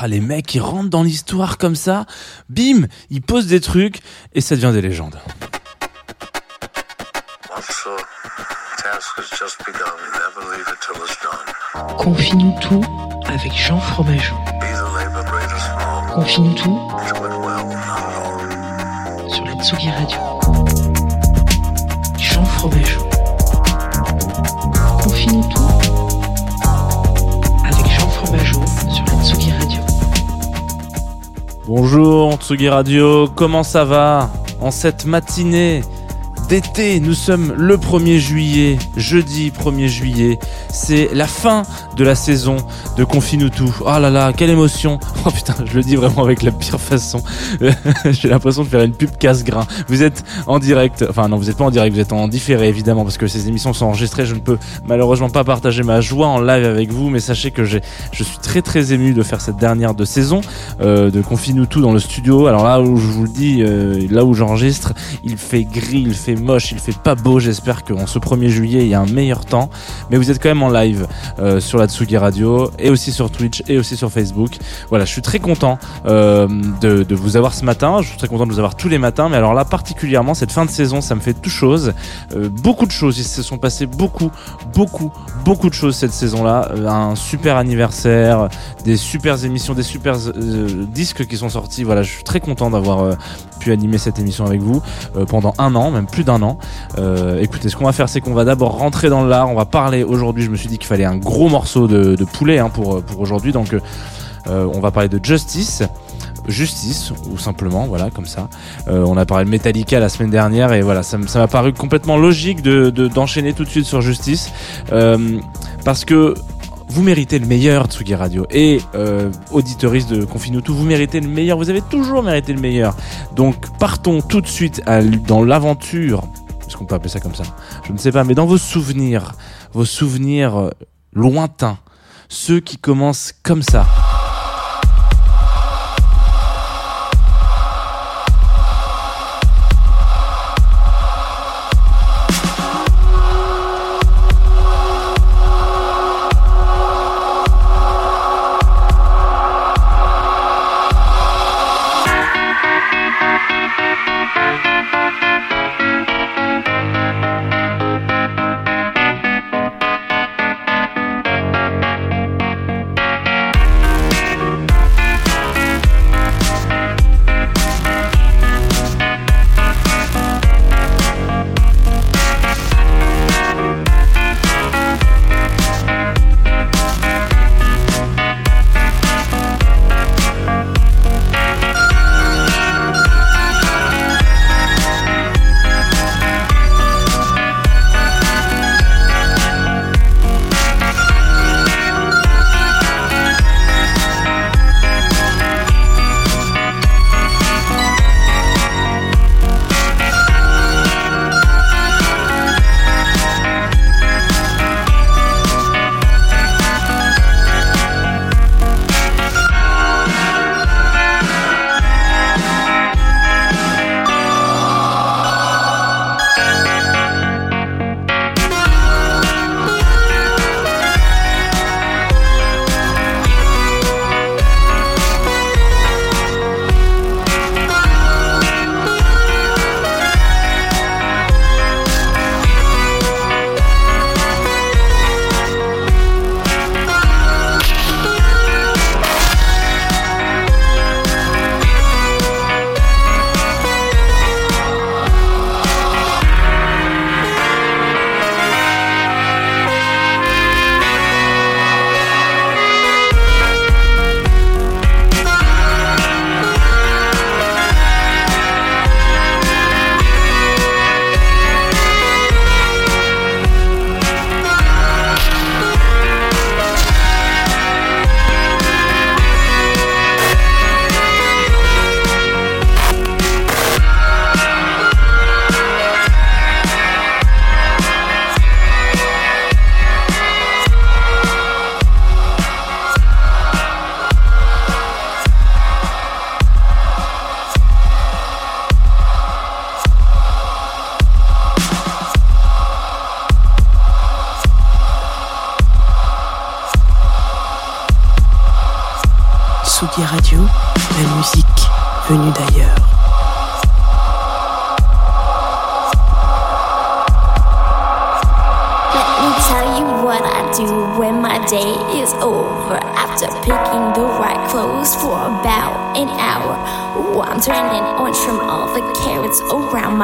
Ah, les mecs, ils rentrent dans l'histoire comme ça, bim, ils posent des trucs et ça devient des légendes. Confie-nous tout avec Jean Fromageau. Confie-nous tout sur la Tsugi Radio. Jean Fromageau. Confie-nous tout Bonjour Tsugi Radio, comment ça va En cette matinée d'été, nous sommes le 1er juillet, jeudi 1er juillet, c'est la fin de la saison de Confine tout. Oh là là, quelle émotion Oh putain, je le dis vraiment avec la pire façon. J'ai l'impression de faire une pub casse-grain. Vous êtes en direct, enfin non, vous êtes pas en direct, vous êtes en différé évidemment parce que ces émissions sont enregistrées, je ne peux malheureusement pas partager ma joie en live avec vous, mais sachez que je suis très très ému de faire cette dernière de saison euh, de Confine-nous tout dans le studio. Alors là où je vous le dis, euh, là où j'enregistre, il fait gris, il fait moche, il fait pas beau. J'espère qu'en ce 1er juillet, il y a un meilleur temps. Mais vous êtes quand même en live euh, sur la Tsugi Radio et aussi sur Twitch et aussi sur Facebook. Voilà, je suis très content euh, de, vous avoir ce matin. Je suis très content de vous avoir tous les matins. Mais alors là, particulièrement, cette fin de saison, ça me fait tout chose. Euh, beaucoup de choses. Il se sont passées beaucoup, beaucoup, beaucoup de choses cette saison-là. Un super anniversaire, des super émissions, des super disques qui sont sortis. Voilà, je suis très content d'avoir pu animer cette émission avec vous euh, pendant un an, même plus d'un an. Euh, écoutez, ce qu'on va faire, c'est qu'on va d'abord rentrer dans l'art. On va parler aujourd'hui. Je me suis dit qu'il fallait un gros morceau de, poulet hein, pour pour aujourd'hui. Donc, euh, on va parler de Justice. Justice, ou simplement, voilà, comme ça. On a parlé de Metallica la semaine dernière et voilà, ça m'a paru complètement logique de de- d'enchaîner tout de suite sur Justice parce que vous méritez le meilleur Tsugi Radio et euh, auditeuriste de Confine tout, vous méritez le meilleur, vous avez toujours mérité le meilleur. Donc partons tout de suite dans l'aventure, est-ce qu'on peut appeler ça comme ça? Je ne sais pas, mais dans vos souvenirs, vos souvenirs euh, lointains, ceux qui commencent comme ça.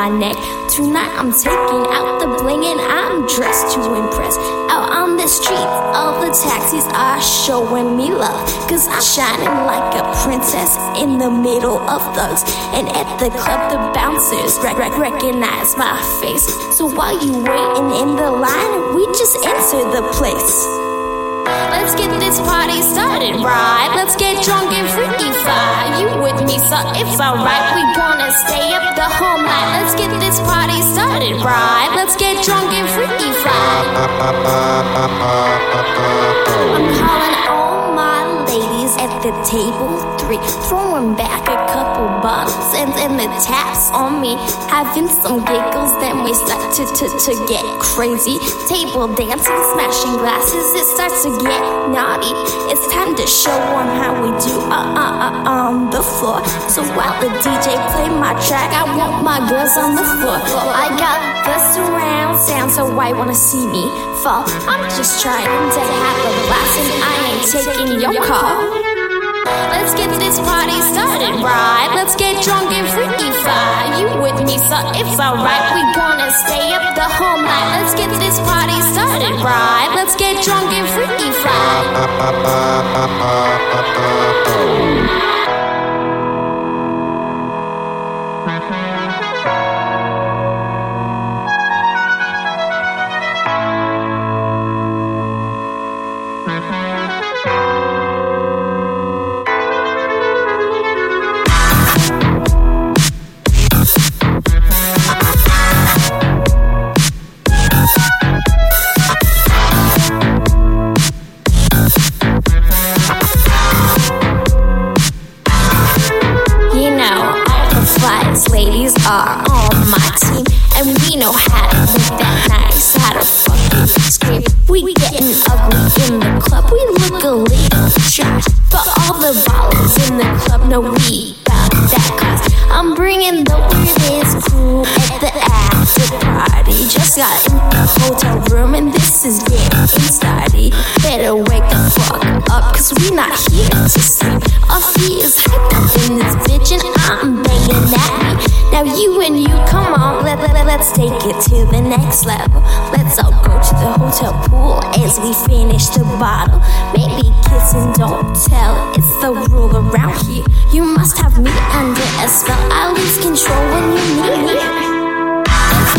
My neck. Tonight I'm taking out the bling and I'm dressed to impress. Out on the streets, all the taxis are showing me love. Cause I'm shining like a princess in the middle of thugs. And at the club, the bouncers rec- rec- recognize my face. So while you waiting in the line, we just enter the place. Let's get this party started, right? Let's get drunk and freaky fly. You with me, so it's alright. We gonna stay up the whole night. Let's get this party started, right? Let's get drunk and freaky fly. I'm calling all my ladies at the table three, throwing back couple bottles and then the taps on me, having some giggles. Then we start to to to get crazy, table dancing, smashing glasses. It starts to get naughty. It's time to show show 'em how we do uh uh uh on the floor. So while the DJ play my track, I want my girls on the floor. I got the surround sound, so why wanna see me fall? I'm just trying to have a blast, and I ain't taking your call. Let's get this party started, right? Let's get drunk and freaky fly. You with me, so it's alright. We gonna stay up the whole night. Let's get this party started, right? Let's get drunk and freaky fly. Let's take it to the next level. Let's all go to the hotel pool as we finish the bottle. Maybe kiss and don't tell, it's the rule around here. You must have me under a spell, I lose control when you need me.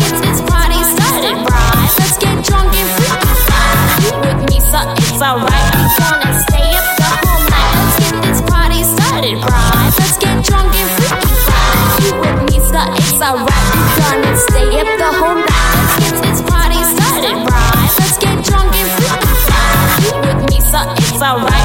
Let's get this party started, right? Let's get drunk and freaky fly. You with me, so it's alright. Alright.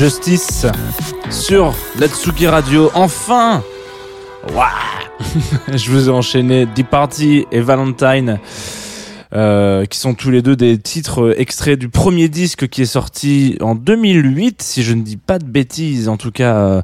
Justice sur Latsuki Radio. Enfin Waouh Je vous ai enchaîné Deep Party et Valentine. Euh, qui sont tous les deux des titres extraits du premier disque qui est sorti en 2008, si je ne dis pas de bêtises. En tout cas, euh,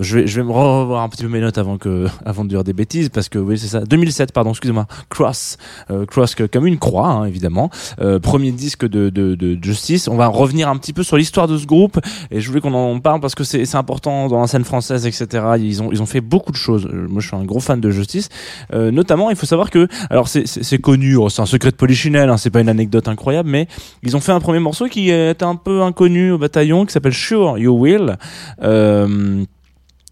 je vais je vais me revoir un petit peu mes notes avant que avant de dire des bêtises parce que oui c'est ça. 2007 pardon, excusez-moi. Cross, euh, Cross comme une croix hein, évidemment. Euh, premier disque de, de de Justice. On va revenir un petit peu sur l'histoire de ce groupe et je voulais qu'on en parle parce que c'est important dans la scène française etc. Ils ont ils ont fait beaucoup de choses. Euh, Moi je suis un gros fan de Justice. Notamment il faut savoir que alors c'est connu, oh, c'est un secret de polichinelle, hein, c'est pas une anecdote incroyable, mais ils ont fait un premier morceau qui est un peu inconnu au bataillon, qui s'appelle Sure You Will. Euh,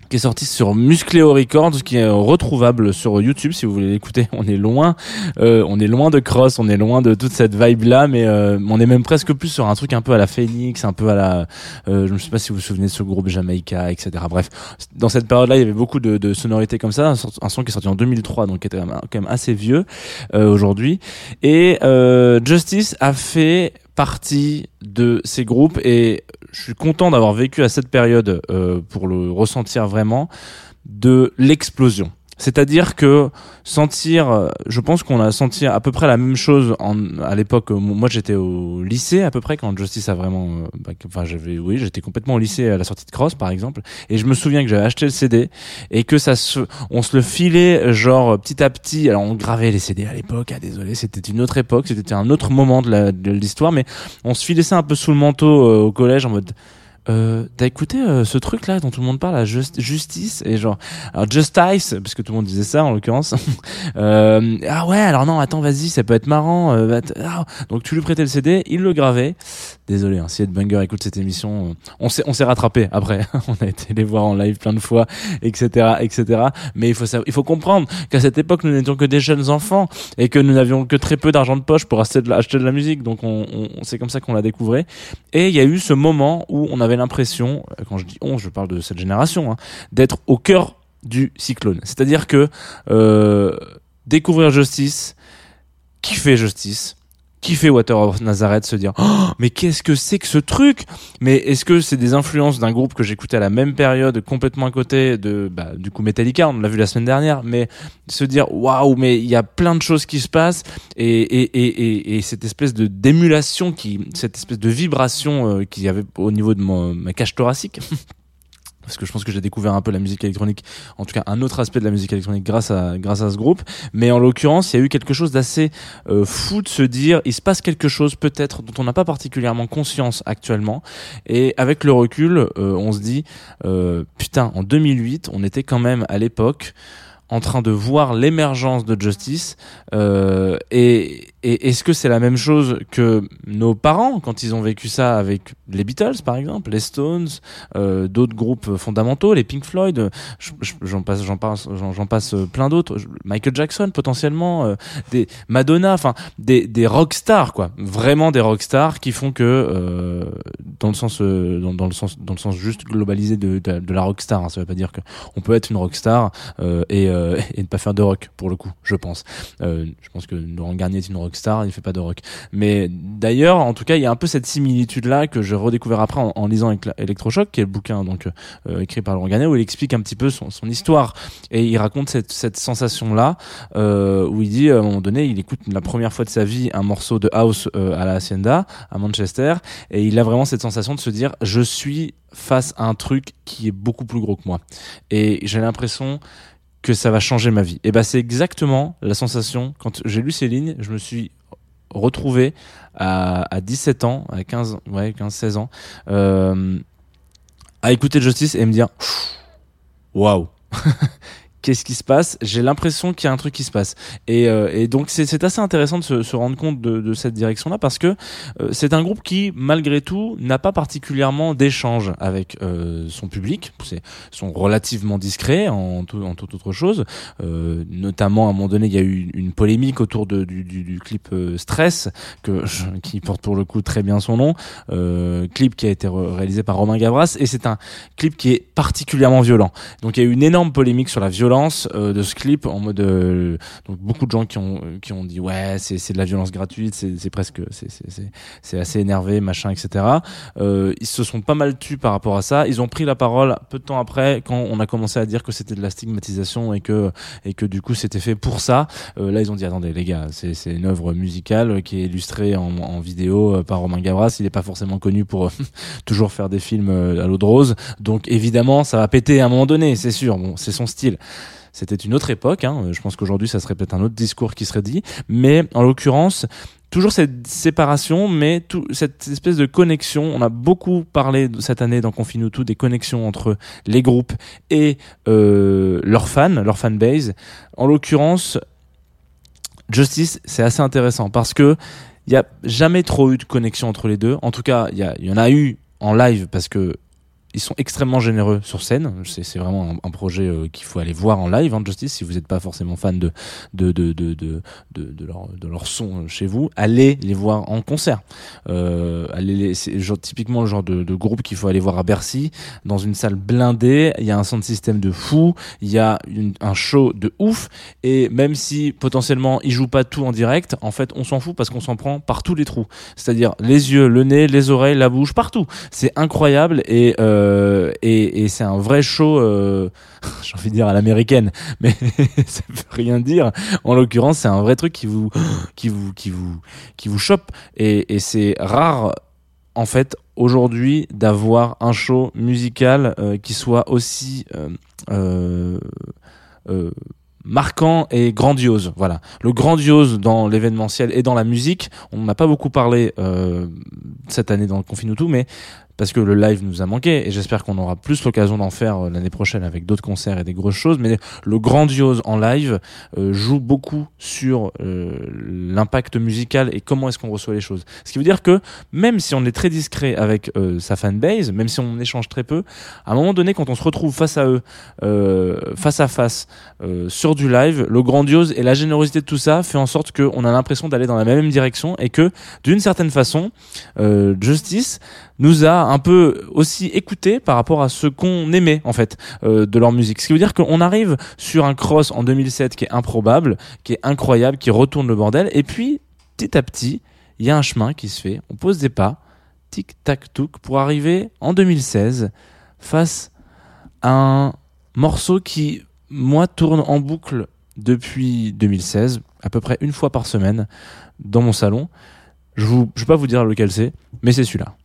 qui est sorti sur Muscleo Records, qui est retrouvable sur YouTube si vous voulez l'écouter. On est loin, euh, on est loin de Cross, on est loin de toute cette vibe là, mais euh, on est même presque plus sur un truc un peu à la Phoenix, un peu à la, euh, je ne sais pas si vous vous souvenez de ce groupe Jamaica, etc. Bref, dans cette période-là, il y avait beaucoup de, de sonorités comme ça. Un, son qui est sorti en 2003, donc qui était quand même assez vieux euh, aujourd'hui. Et euh, Justice a fait partie de ces groupes et je suis content d'avoir vécu à cette période euh, pour le ressentir vraiment de l'explosion. C'est-à-dire que sentir, je pense qu'on a senti à peu près la même chose en, à l'époque. euh, Moi, j'étais au lycée à peu près quand Justice a vraiment, euh, bah, enfin, j'avais, oui, j'étais complètement au lycée à la sortie de Cross, par exemple. Et je me souviens que j'avais acheté le CD et que ça se, on se le filait genre petit à petit. Alors, on gravait les CD à l'époque. Ah, désolé, c'était une autre époque, c'était un autre moment de l'histoire, mais on se filait ça un peu sous le manteau euh, au collège en mode. Euh, t'as écouté euh, ce truc là dont tout le monde parle, la just- justice et genre alors justice parce que tout le monde disait ça en l'occurrence. euh, ah ouais alors non attends vas-y ça peut être marrant. euh, ah. Donc tu lui prêtais le CD, il le gravait. Désolé hein, si Headbanger écoute cette émission, on s'est on s'est rattrapé après. on a été les voir en live plein de fois, etc etc. Mais il faut savoir- il faut comprendre qu'à cette époque nous n'étions que des jeunes enfants et que nous n'avions que très peu d'argent de poche pour acheter de la, musique. Donc on, on- c'est comme ça qu'on la découvrait. Et il y a eu ce moment où on avait l'impression, euh, quand je dis on, je parle de cette génération, hein, d'être au cœur du cyclone. C'est-à-dire que euh, découvrir Justice, kiffer Justice, kiffer Water of Nazareth, se dire oh, mais qu'est-ce que c'est que ce truc? Mais est-ce que c'est des influences d'un groupe que j'écoutais à la même période, complètement à côté de bah, du coup Metallica, on l'a vu la semaine dernière, mais se dire waouh, mais il y a plein de choses qui se passent et, et, et, et, et cette espèce de d'émulation qui, cette espèce de vibration euh, qu'il y avait au niveau de mon- ma cage thoracique. Parce que je pense que j'ai découvert un peu la musique électronique, en tout cas un autre aspect de la musique électronique grâce à grâce à ce groupe. Mais en l'occurrence, il y a eu quelque chose d'assez euh, fou de se dire, il se passe quelque chose peut-être dont on n'a pas particulièrement conscience actuellement. Et avec le recul, euh, on se dit, euh, putain, en 2008, on était quand même à l'époque en train de voir l'émergence de Justice euh, et, et est-ce que c'est la même chose que nos parents quand ils ont vécu ça avec les Beatles par exemple, les Stones, euh, d'autres groupes fondamentaux, les Pink Floyd, je- je- j'en passe, j'en passe, j'en passe plein d'autres, Michael Jackson potentiellement, euh, des Madonna, enfin des des rockstars quoi, vraiment des rockstars qui font que euh, dans le sens dans, le sens dans le sens juste globalisé de, de, la rockstar, hein, ça veut pas dire que on peut être une rockstar euh, et, ne pas faire de rock pour le coup, je pense. Je pense que Laurent Garnier est une rockstar, il fait pas de rock. Mais d'ailleurs, en tout cas, il y a un peu cette similitude là que j'ai redécouvert après en, en lisant Electrochoc, qui est le bouquin donc euh, écrit par Laurent Garnier où il explique un petit peu son, histoire et il raconte cette, sensation là euh, où il dit à un moment donné, il écoute la première fois de sa vie un morceau de house euh, à la Hacienda à Manchester et il a vraiment cette sensation de se dire je suis face à un truc qui est beaucoup plus gros que moi et j'ai l'impression que ça va changer ma vie. Et ben c'est exactement la sensation quand j'ai lu ces lignes, je me suis retrouvé à, à 17 ans, à 15 ouais, 15 16 ans euh, à écouter Justice et me dire waouh. Qu'est-ce qui se passe? J'ai l'impression qu'il y a un truc qui se passe. Et, euh, et donc c'est assez intéressant de se, rendre compte de, cette direction-là parce que euh, c'est un groupe qui, malgré tout, n'a pas particulièrement d'échange avec euh, son public. C'est sont relativement discrets en, tout, autre chose. Euh, notamment, à un moment donné, il y a eu une polémique autour du, clip Stress, qui porte pour le coup très bien son nom. Clip qui a été réalisé par Romain Gavras et c'est un clip qui est particulièrement violent. Donc il y a eu une énorme polémique sur la violence euh, de ce clip en mode euh, donc beaucoup de gens qui ont qui ont dit ouais c'est c'est de la violence gratuite c'est presque c'est c'est c'est assez énervé machin etc. Euh, ils se sont pas mal tus par rapport à ça. Ils ont pris la parole peu de temps après quand on a commencé à dire que c'était de la stigmatisation et que et que du coup c'était fait pour ça. Euh, là ils ont dit attendez les gars c'est c'est une œuvre musicale qui est illustrée en, en vidéo euh, par Romain Gavras. Il est pas forcément connu pour toujours faire des films euh, à l'eau de rose. Donc évidemment ça va péter à un moment donné c'est sûr. Bon c'est son style. C'était une autre époque. Hein. Je pense qu'aujourd'hui, ça serait peut-être un autre discours qui serait dit. Mais en l'occurrence, toujours cette séparation, mais tout, cette espèce de connexion. On a beaucoup parlé cette année dans Confine tout des connexions entre les groupes et euh, leurs fans, leur fanbase. En l'occurrence, Justice, c'est assez intéressant parce que il y a jamais trop eu de connexion entre les deux. En tout cas, il y en a eu en live parce que ils sont extrêmement généreux sur scène. C'est vraiment un, projet euh, qu'il faut aller voir en live, hein, Justice. Si vous n'êtes pas forcément fan de de de de de, leur de leur son euh, chez vous, allez les voir en concert. Euh, allez typiquement le genre de, groupe qu'il faut aller voir à Bercy dans une salle blindée. Il y a un sound système de fou, il y a un show de ouf. Et même si potentiellement ils jouent pas tout en direct, en fait on s'en fout parce qu'on s'en prend par tous les trous. C'est-à-dire les yeux, le nez, les oreilles, la bouche, partout. C'est incroyable et euh, et, et c'est un vrai show. Euh, J'ai envie de dire à l'américaine, mais ça veut rien dire. En l'occurrence, c'est un vrai truc qui vous qui vous qui vous qui vous chope et, c'est rare en fait aujourd'hui d'avoir un show musical euh, qui soit aussi euh, euh, euh, marquant et grandiose. Voilà, le grandiose dans l'événementiel et dans la musique. On n'a pas beaucoup parlé euh, cette année dans le Confine tout, mais parce que le live nous a manqué et j'espère qu'on aura plus l'occasion d'en faire euh, l'année prochaine avec d'autres concerts et des grosses choses. Mais le grandiose en live euh, joue beaucoup sur euh, l'impact musical et comment est-ce qu'on reçoit les choses. Ce qui veut dire que même si on est très discret avec euh, sa fanbase, même si on échange très peu, à un moment donné, quand on se retrouve face à eux, euh, face à face, euh, sur du live, le grandiose et la générosité de tout ça fait en sorte qu'on a l'impression d'aller dans la même direction et que d'une certaine façon, Justice nous a un peu aussi écouté par rapport à ce qu'on aimait en fait euh, de leur musique. Ce qui veut dire qu'on arrive sur un cross en 2007 qui est improbable, qui est incroyable, qui retourne le bordel, et puis petit à petit, il y a un chemin qui se fait. On pose des pas, tic tac touc, pour arriver en 2016 face à un morceau qui moi tourne en boucle depuis 2016, à peu près une fois par semaine dans mon salon. Je je vais pas vous dire lequel c'est, mais c'est celui-là.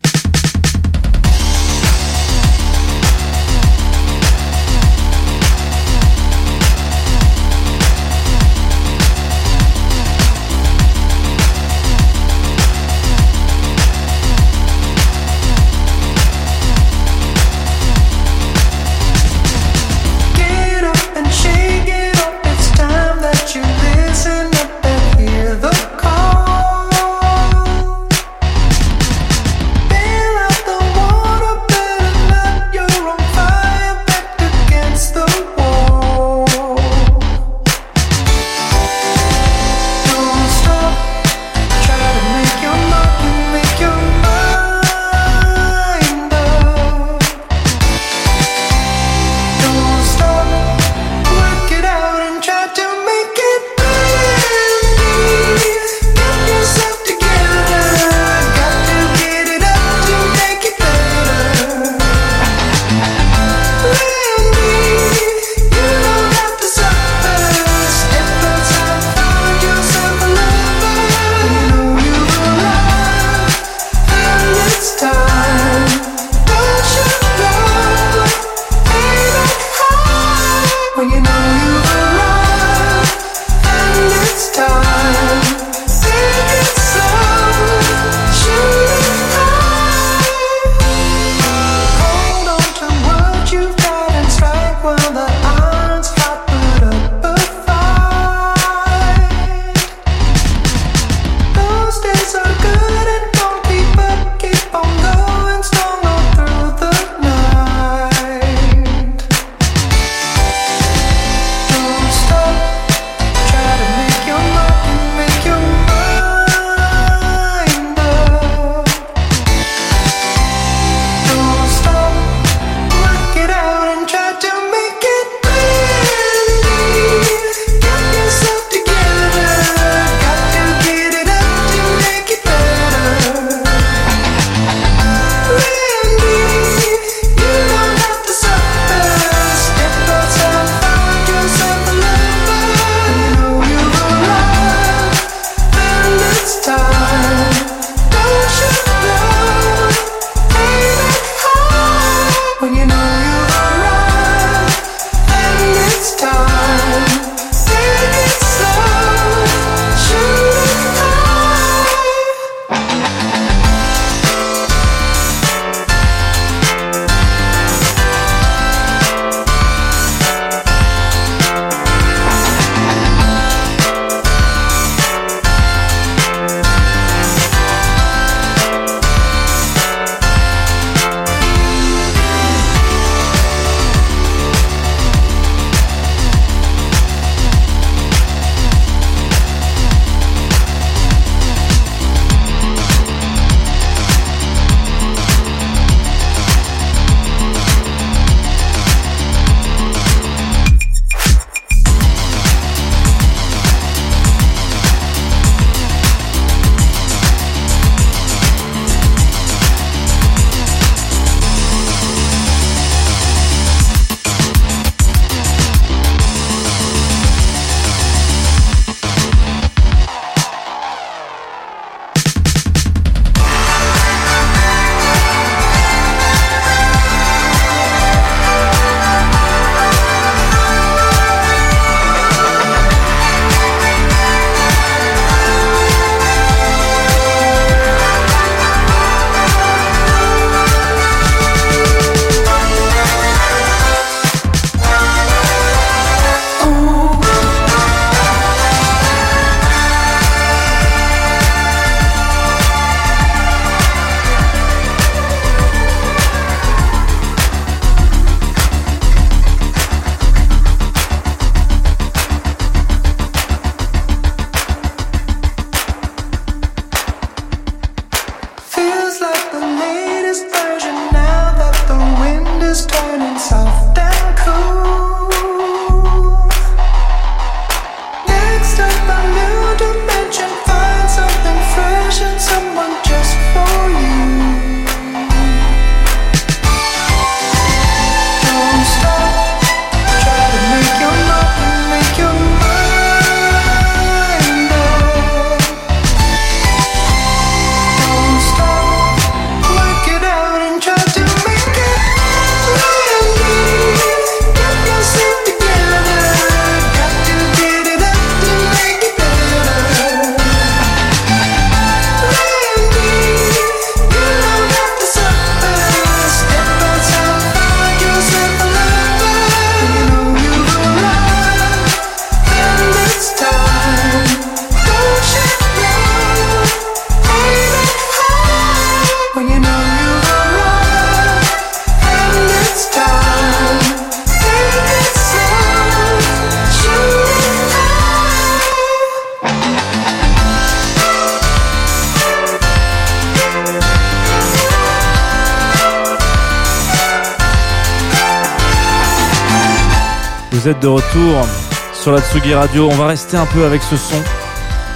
Vous êtes de retour sur la Tsugi Radio. On va rester un peu avec ce son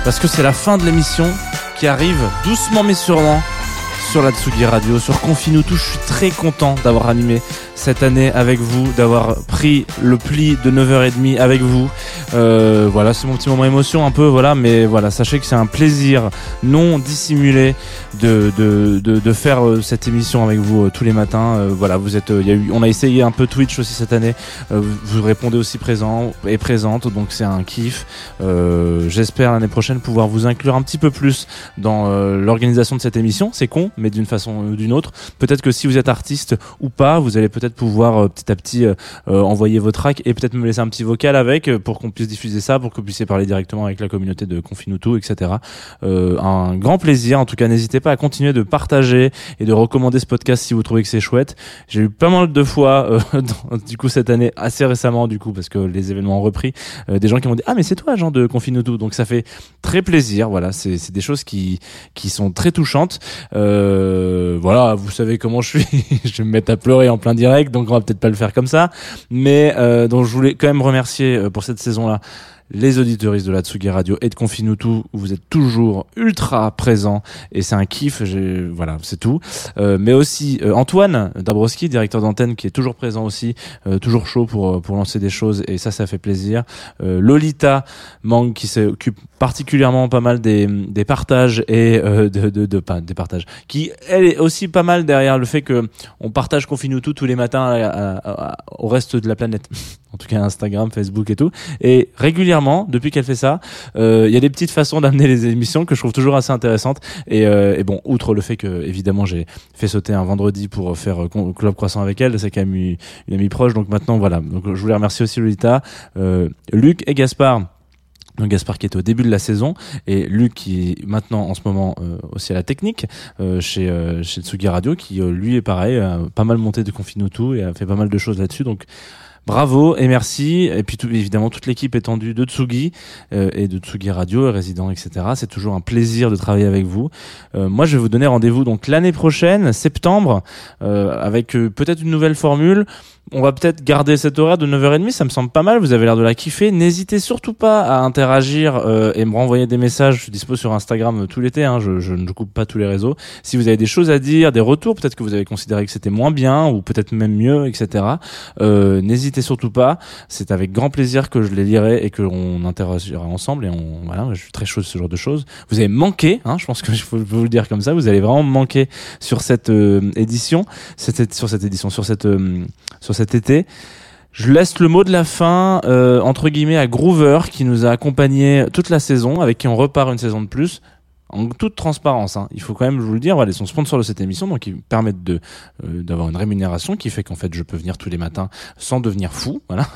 parce que c'est la fin de l'émission qui arrive doucement mais sûrement sur la Tsugi Radio, sur Confine tout. Je suis très content d'avoir animé cette année avec vous, d'avoir pris le pli de 9h30 avec vous. Euh, voilà, c'est mon petit moment émotion un peu, voilà, mais voilà, sachez que c'est un plaisir non dissimulé de, de, de, de faire euh, cette émission avec vous euh, tous les matins. Voilà, vous êtes, il y a eu, on a essayé un peu Twitch aussi cette année. Vous, répondez aussi présent et présente, donc c'est un kiff. J'espère l'année prochaine pouvoir vous inclure un petit peu plus dans l'organisation de cette émission. C'est con, mais d'une façon ou d'une autre. Peut-être que si vous êtes artiste ou pas, vous allez peut-être pouvoir petit à petit envoyer vos tracks et peut-être me laisser un petit vocal avec pour qu'on puisse diffuser ça, pour que vous puissiez parler directement avec la communauté de Confinutu, etc. Euh, un grand plaisir. En tout cas, n'hésitez pas à continuer de partager et de recommander ce podcast si vous trouvez que c'est chouette. J'ai eu pas mal de fois, euh, du coup cette année, assez récemment, du coup, parce que les événements ont repris, euh, des gens qui m'ont dit ah mais c'est toi, Jean de Confinutu. Donc ça fait très plaisir. Voilà, c'est des choses qui qui sont très touchantes. Voilà, vous savez comment je suis. je vais me mettre à pleurer en plein direct, donc on va peut-être pas le faire comme ça. Mais donc je voulais quand même remercier pour cette saison-là les auditeuristes de la Tsugi Radio et de Confinutu, où vous êtes toujours ultra présents et c'est un kiff. Voilà, c'est tout. Euh, mais aussi euh, Antoine Dabrowski, directeur d'antenne, qui est toujours présent aussi, euh, toujours chaud pour euh, pour lancer des choses et ça, ça fait plaisir. Euh, Lolita Mang qui s'occupe particulièrement pas mal des des partages et euh, de, de de pas des partages, qui elle est aussi pas mal derrière le fait que on partage Confinutu tous les matins au reste de la planète. en tout cas Instagram, Facebook et tout. Et régulièrement, depuis qu'elle fait ça, euh, il y a des petites façons d'amener les émissions que je trouve toujours assez intéressantes. Et, euh, et bon, outre le fait que évidemment j'ai fait sauter un vendredi pour faire euh, Club Croissant avec elle, c'est quand même une, amie proche. Donc maintenant, voilà. Donc je voulais remercier aussi Lolita, Luc et Gaspard. Donc Gaspard qui était au début de la saison et Luc qui est maintenant en ce moment euh, aussi à la technique euh, chez euh, chez Tsugi Radio qui lui est pareil a pas mal monté de Confinutu et a fait pas mal de choses là-dessus donc Bravo et merci. Et puis tout, évidemment toute l'équipe étendue de Tsugi euh, et de Tsugi Radio, résidents, etc. C'est toujours un plaisir de travailler avec vous. Euh, moi, je vais vous donner rendez-vous donc l'année prochaine, septembre, euh, avec euh, peut-être une nouvelle formule. On va peut-être garder cet horaire de 9h30, ça me semble pas mal, vous avez l'air de la kiffer. N'hésitez surtout pas à interagir et me renvoyer des messages. Je suis dispo sur Instagram tout l'été, hein, je, je ne coupe pas tous les réseaux. Si vous avez des choses à dire, des retours, peut-être que vous avez considéré que c'était moins bien ou peut-être même mieux, etc. Euh, N'hésitez surtout pas. C'est avec grand plaisir que je les lirai et qu'on interagira ensemble. Et on, voilà, je suis très chaud de ce genre de choses. Vous avez manqué, hein, je pense que je peux vous le dire comme ça. Vous allez vraiment manquer sur cette euh, édition, cette, sur cette édition, sur cette, euh, sur cet été. Je laisse le mot de la fin euh, entre guillemets à Groover qui nous a accompagnés toute la saison, avec qui on repart une saison de plus. En toute transparence, hein. il faut quand même vous le dire, voilà, ils sont sponsors de cette émission, donc ils permettent de euh, d'avoir une rémunération qui fait qu'en fait je peux venir tous les matins sans devenir fou. Voilà,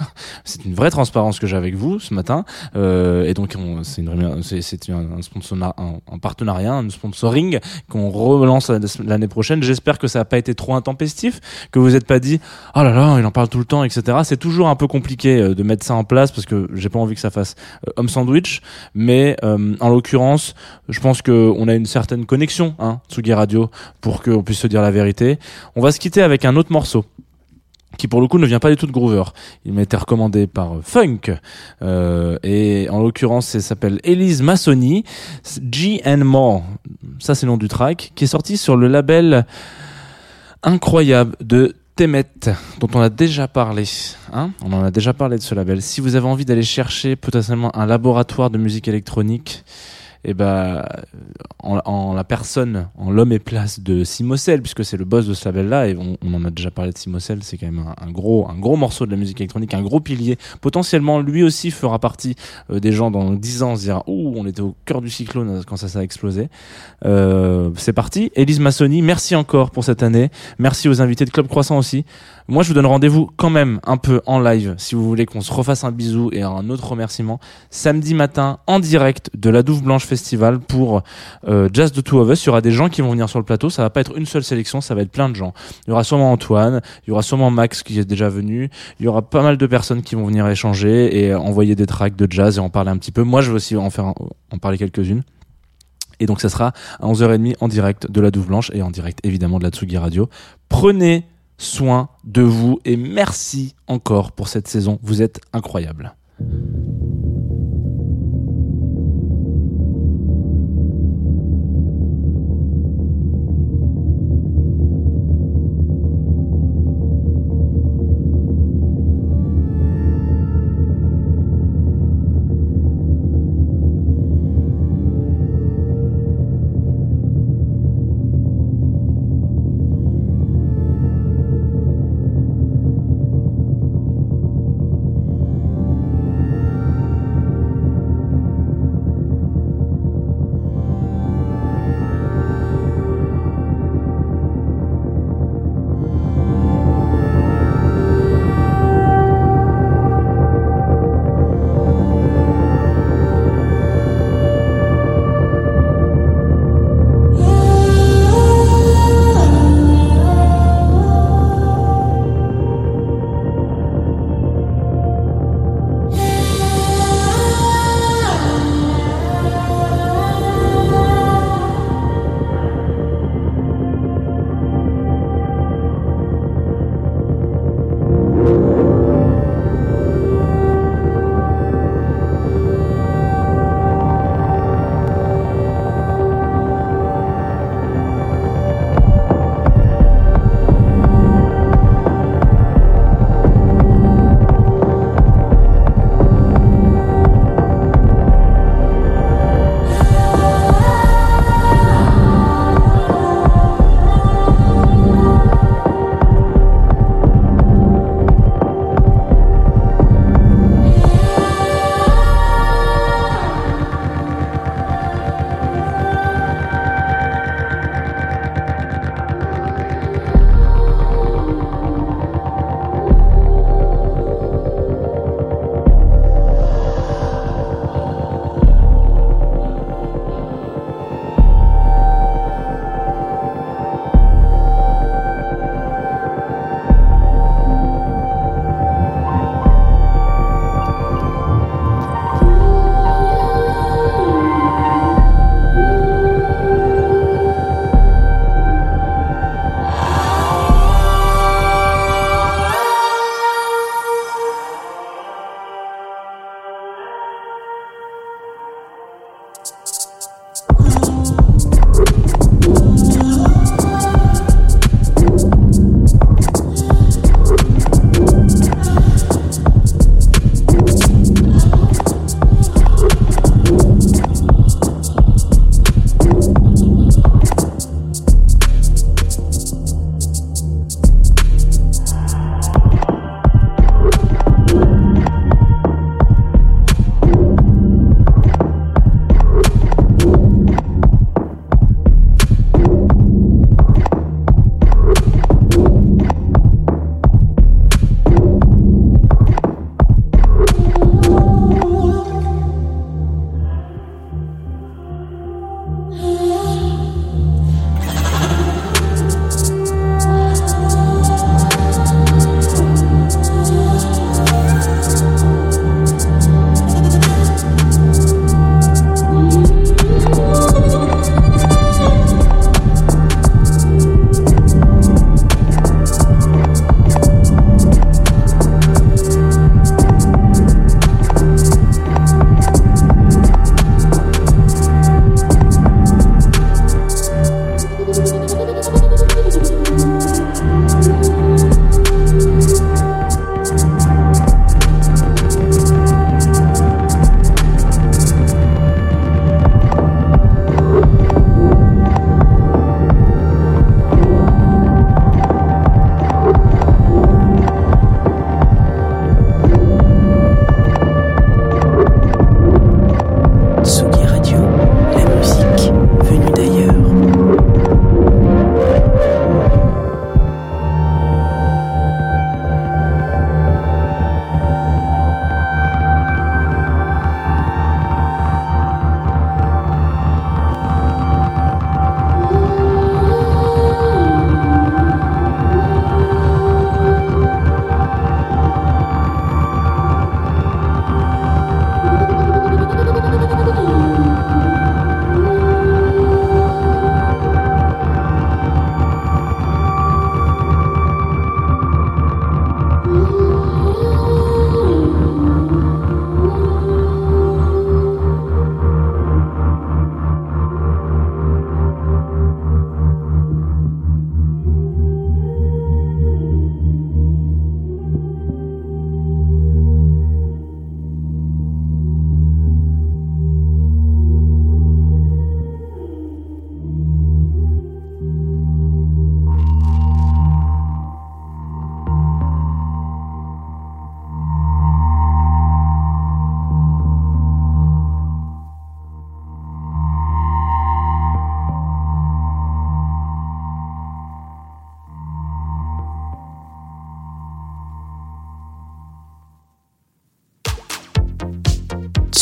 c'est une vraie transparence que j'ai avec vous ce matin, euh, et donc on- c'est une c'est un, sponsor, un, un partenariat, un sponsoring qu'on relance la- l'année prochaine. J'espère que ça n'a pas été trop intempestif, que vous n'êtes pas dit oh là là il en parle tout le temps, etc. C'est toujours un peu compliqué euh, de mettre ça en place parce que j'ai pas envie que ça fasse euh, homme sandwich, mais euh, en l'occurrence, je pense que on a une certaine connexion, hein, Tsugi Radio, pour qu'on puisse se dire la vérité. On va se quitter avec un autre morceau qui pour le coup ne vient pas du tout de Groover. Il m'a été recommandé par euh, Funk euh, et en l'occurrence ça s'appelle Elise Massoni G and More. Ça c'est le nom du track qui est sorti sur le label incroyable de Temet dont on a déjà parlé. Hein on en a déjà parlé de ce label. Si vous avez envie d'aller chercher potentiellement un laboratoire de musique électronique, et ben en, en la personne, en l'homme et place de Simocel, puisque c'est le boss de ce label-là, et on, on en a déjà parlé de Simocel, c'est quand même un, gros, un gros morceau de la musique électronique, un gros pilier. Potentiellement, lui aussi fera partie euh, des gens dans 10 ans, se dira, ouh, on était au cœur du cyclone quand ça, ça a explosé. Euh, c'est parti. Élise Massoni, merci encore pour cette année. Merci aux invités de Club Croissant aussi. Moi, je vous donne rendez-vous quand même un peu en live, si vous voulez qu'on se refasse un bisou et un autre remerciement, samedi matin en direct de la Douve Blanche Festival pour euh, Jazz the Two of Us. Il y aura des gens qui vont venir sur le plateau. Ça va pas être une seule sélection, ça va être plein de gens. Il y aura sûrement Antoine, il y aura sûrement Max qui est déjà venu. Il y aura pas mal de personnes qui vont venir échanger et envoyer des tracks de jazz et en parler un petit peu. Moi, je vais aussi en faire, en parler quelques-unes. Et donc, ça sera à 11h30 en direct de la Douve Blanche et en direct évidemment de la Tsugi Radio. Prenez soin de vous et merci encore pour cette saison. Vous êtes incroyables.